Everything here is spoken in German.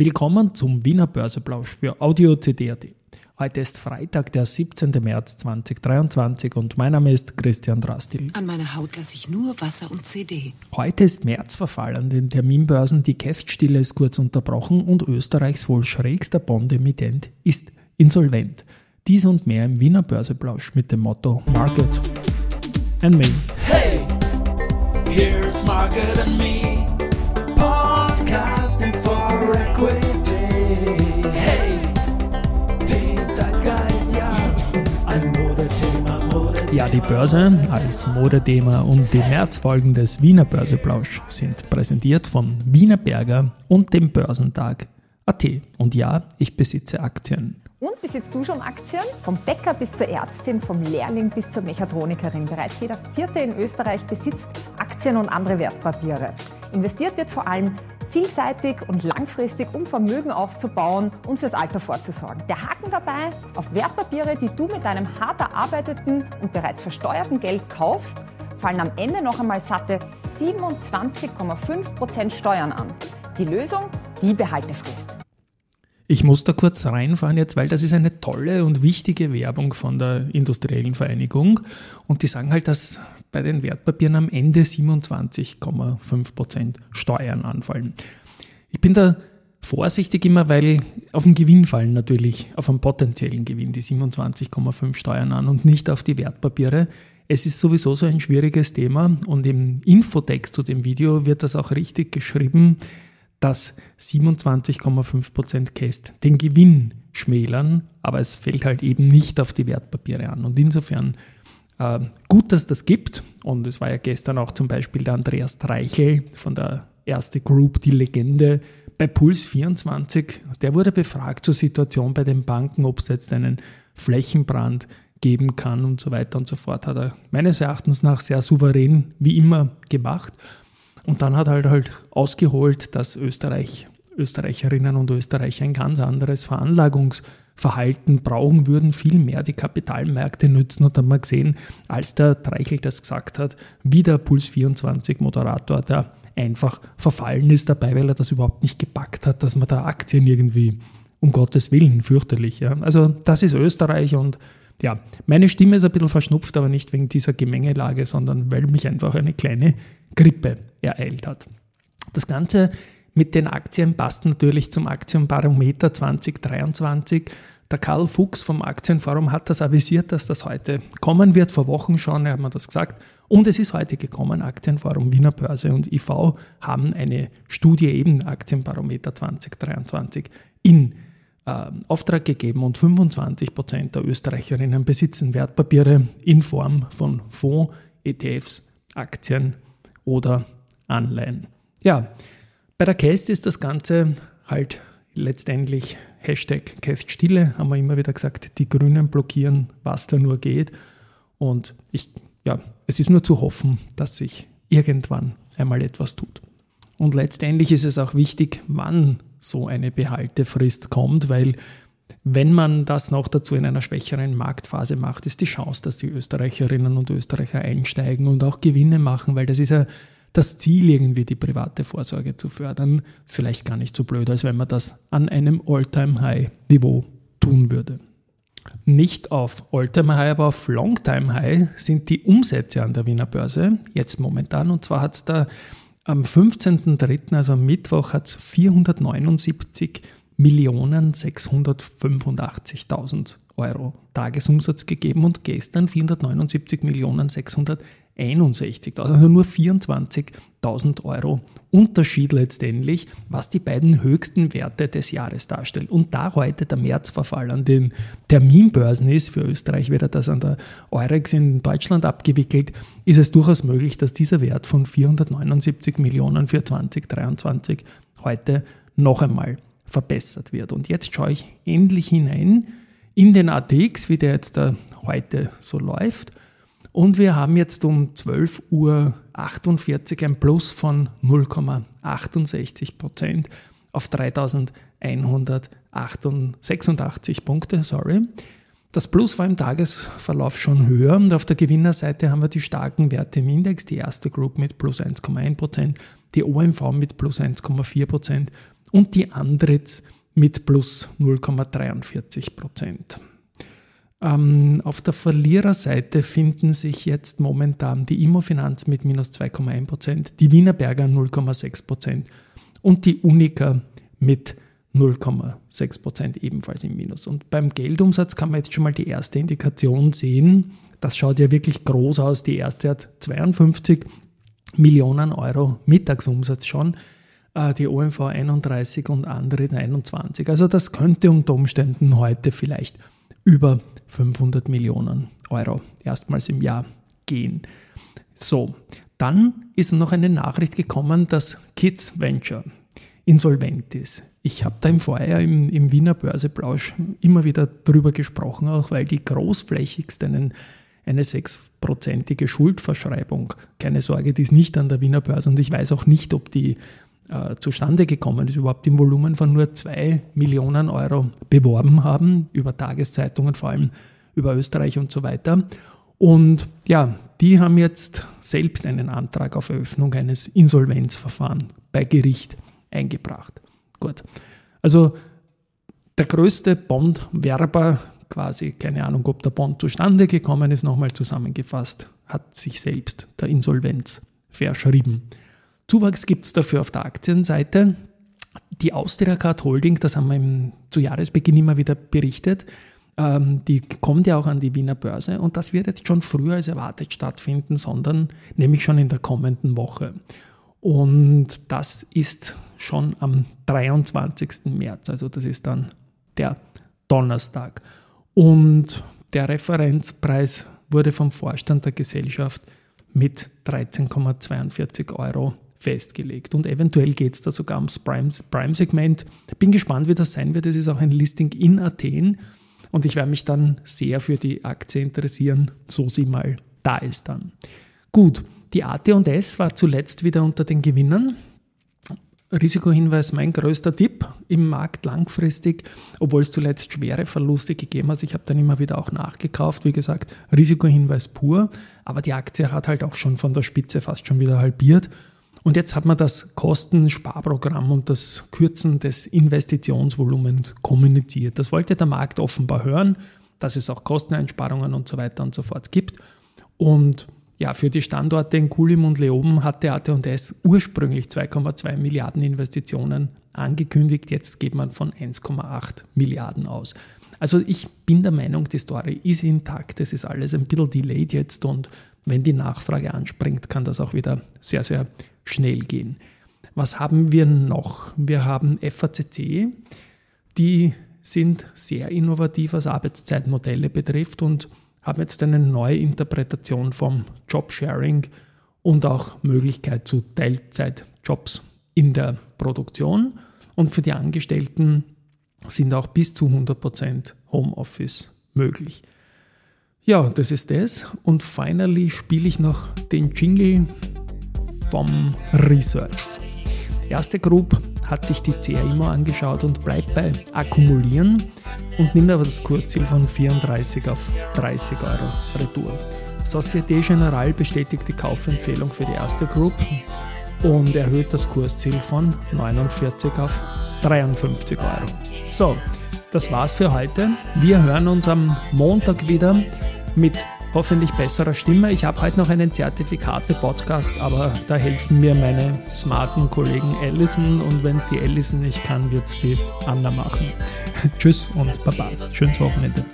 Willkommen zum Wiener Börseplausch für Audio CD.at. Heute ist Freitag, der 17. März 2023 und mein Name ist Christian Drastil. An meiner Haut lasse ich nur Wasser und CD. Heute ist Märzverfall an den Terminbörsen, die Käststille ist kurz unterbrochen und Österreichs wohl schrägster Bond-Emittent ist insolvent. Dies und mehr im Wiener Börseplausch mit dem Motto Market and Me. Hey, here's Market and Me, podcasting ja, die Börse als Modethema und die Märzfolgen des Wiener Börseplausch sind präsentiert von Wiener Berger und dem Börsentag AT. Und ja, ich besitze Aktien. Und besitzt du schon Aktien? Vom Bäcker bis zur Ärztin, vom Lehrling bis zur Mechatronikerin. Bereits jeder Vierte in Österreich besitzt Aktien und andere Wertpapiere. Investiert wird vor allem vielseitig und langfristig, um Vermögen aufzubauen und fürs Alter vorzusorgen. Der Haken dabei, auf Wertpapiere, die du mit deinem hart erarbeiteten und bereits versteuerten Geld kaufst, fallen am Ende noch einmal satte 27,5% Steuern an. Die Lösung, die Behaltefrist. Ich muss da kurz reinfahren jetzt, weil das ist eine tolle und wichtige Werbung von der Industriellen Vereinigung. Und die sagen halt, dass bei den Wertpapieren am Ende 27,5% Steuern anfallen. Ich bin da vorsichtig immer, weil auf den Gewinn fallen natürlich, auf einen potenziellen Gewinn die 27,5 Steuern an und nicht auf die Wertpapiere. Es ist sowieso so ein schwieriges Thema und im Infotext zu dem Video wird das auch richtig geschrieben dass 27,5% Käst den Gewinn schmälern, aber es fällt halt eben nicht auf die Wertpapiere an. Und insofern gut, dass das gibt. Und es war ja gestern auch zum Beispiel der Andreas Dreichel von der Erste Group, die Legende bei Puls 24. Der wurde befragt zur Situation bei den Banken, ob es jetzt einen Flächenbrand geben kann und so weiter und so fort. Hat er meines Erachtens nach sehr souverän wie immer gemacht. Und dann hat er halt, halt ausgeholt, dass Österreich, Österreicherinnen und Österreicher ein ganz anderes Veranlagungsverhalten brauchen würden, viel mehr die Kapitalmärkte nützen. Und dann wir gesehen, als der Dreichel das gesagt hat, wie der Puls 24 Moderator, der einfach verfallen ist dabei, weil er das überhaupt nicht gepackt hat, dass man da Aktien irgendwie, um Gottes Willen, fürchterlich. Ja. Also das ist Österreich und ja, meine Stimme ist ein bisschen verschnupft, aber nicht wegen dieser Gemengelage, sondern weil mich einfach eine kleine Grippe ereilt hat. Das Ganze mit den Aktien passt natürlich zum Aktienbarometer 2023. Der Karl Fuchs vom Aktienforum hat das avisiert, dass das heute kommen wird. Vor Wochen schon, hat mir das gesagt. Und es ist heute gekommen. Aktienforum Wiener Börse und IV haben eine Studie eben Aktienbarometer 2023 in äh, Auftrag gegeben und 25 Prozent der Österreicherinnen besitzen Wertpapiere in Form von Fonds, ETFs, Aktien oder Anleihen. Ja, bei der Cast ist das Ganze halt letztendlich Hashtag Cast-Stille, haben wir immer wieder gesagt, die Grünen blockieren, was da nur geht. Und ich, ja, es ist nur zu hoffen, dass sich irgendwann einmal etwas tut. Und letztendlich ist es auch wichtig, wann so eine Behaltefrist kommt, weil wenn man das noch dazu in einer schwächeren Marktphase macht, ist die Chance, dass die Österreicherinnen und Österreicher einsteigen und auch Gewinne machen, weil das ist ja das Ziel, irgendwie die private Vorsorge zu fördern, vielleicht gar nicht so blöd, als wenn man das an einem All-Time-High-Niveau tun würde. Nicht auf All-Time-High, aber auf Long-Time-High sind die Umsätze an der Wiener Börse jetzt momentan. Und zwar hat es da am 15.03., also am Mittwoch, hat es 479 Millionen 685.000 Euro Tagesumsatz gegeben und gestern 479 Millionen 600 61.000, also nur 24.000 Euro Unterschied letztendlich, was die beiden höchsten Werte des Jahres darstellen. Und da heute der Märzverfall an den Terminbörsen ist, für Österreich wird das an der Eurex in Deutschland abgewickelt, ist es durchaus möglich, dass dieser Wert von 479 Millionen für 2023 heute noch einmal verbessert wird. Und jetzt schaue ich endlich hinein in den ATX, wie der jetzt da heute so läuft. Und wir haben jetzt um 12.48 Uhr ein Plus von 0,68 Prozent auf 3186 Punkte. Sorry. Das Plus war im Tagesverlauf schon höher und auf der Gewinnerseite haben wir die starken Werte im Index, die erste Group mit plus 1,1%, die OMV mit plus 1,4 Prozent und die Andritz mit plus 0,43 Prozent. Ähm, auf der Verliererseite finden sich jetzt momentan die Immofinanz mit minus 2,1 Prozent, die Wienerberger 0,6 Prozent und die Unica mit 0,6 Prozent ebenfalls im Minus. Und beim Geldumsatz kann man jetzt schon mal die erste Indikation sehen. Das schaut ja wirklich groß aus. Die erste hat 52 Millionen Euro Mittagsumsatz schon. Äh, die OMV 31 und andere 21. Also das könnte unter Umständen heute vielleicht über 500 Millionen Euro erstmals im Jahr gehen. So, dann ist noch eine Nachricht gekommen, dass Kids Venture insolvent ist. Ich habe da im Vorjahr im, im Wiener Börseplausch immer wieder darüber gesprochen, auch weil die großflächigst eine sechsprozentige Schuldverschreibung, keine Sorge, die ist nicht an der Wiener Börse und ich weiß auch nicht, ob die äh, zustande gekommen ist, überhaupt im Volumen von nur zwei Millionen Euro beworben haben, über Tageszeitungen, vor allem über Österreich und so weiter. Und ja, die haben jetzt selbst einen Antrag auf Eröffnung eines Insolvenzverfahrens bei Gericht eingebracht. Gut. Also der größte Bondwerber, quasi, keine Ahnung, ob der Bond zustande gekommen ist, nochmal zusammengefasst, hat sich selbst der Insolvenz verschrieben. Zuwachs gibt es dafür auf der Aktienseite. Die Austria Card Holding, das haben wir im, zu Jahresbeginn immer wieder berichtet, ähm, die kommt ja auch an die Wiener Börse und das wird jetzt schon früher als erwartet stattfinden, sondern nämlich schon in der kommenden Woche. Und das ist schon am 23. März, also das ist dann der Donnerstag. Und der Referenzpreis wurde vom Vorstand der Gesellschaft mit 13,42 Euro festgelegt. Und eventuell geht es da sogar ums Prime-Segment. Bin gespannt, wie das sein wird. Es ist auch ein Listing in Athen und ich werde mich dann sehr für die Aktie interessieren, so sie mal da ist dann. Gut, die AT&S war zuletzt wieder unter den Gewinnern. Risikohinweis mein größter Tipp im Markt langfristig, obwohl es zuletzt schwere Verluste gegeben hat. Ich habe dann immer wieder auch nachgekauft. Wie gesagt, Risikohinweis pur, aber die Aktie hat halt auch schon von der Spitze fast schon wieder halbiert. Und jetzt hat man das Kostensparprogramm und das Kürzen des Investitionsvolumens kommuniziert. Das wollte der Markt offenbar hören, dass es auch Kosteneinsparungen und so weiter und so fort gibt. Und ja, für die Standorte in Kulim und Leoben hatte AT&S ursprünglich 2,2 Milliarden Investitionen angekündigt. Jetzt geht man von 1,8 Milliarden aus. Also ich bin der Meinung, die Story ist intakt. Es ist alles ein bisschen delayed jetzt und wenn die Nachfrage anspringt, kann das auch wieder sehr, sehr schnell gehen. Was haben wir noch? Wir haben FACC, die sind sehr innovativ, was Arbeitszeitmodelle betrifft und haben jetzt eine neue Interpretation vom Jobsharing und auch Möglichkeit zu Teilzeitjobs in der Produktion. Und für die Angestellten sind auch bis zu 100% Homeoffice möglich. Ja, das ist es. Und finally spiele ich noch den Jingle vom Research. Erste Group hat sich die CA angeschaut und bleibt bei Akkumulieren und nimmt aber das Kursziel von 34 auf 30 Euro Retour. Societe Generale bestätigt die Kaufempfehlung für die erste Group und erhöht das Kursziel von 49 auf 53 Euro. So, das war's für heute. Wir hören uns am Montag wieder mit hoffentlich besserer Stimme. Ich habe heute noch einen Zertifikate-Podcast, aber da helfen mir meine smarten Kollegen Allison und wenn es die Allison nicht kann, wird es die Anna machen. Tschüss und Baba. Schönes Wochenende.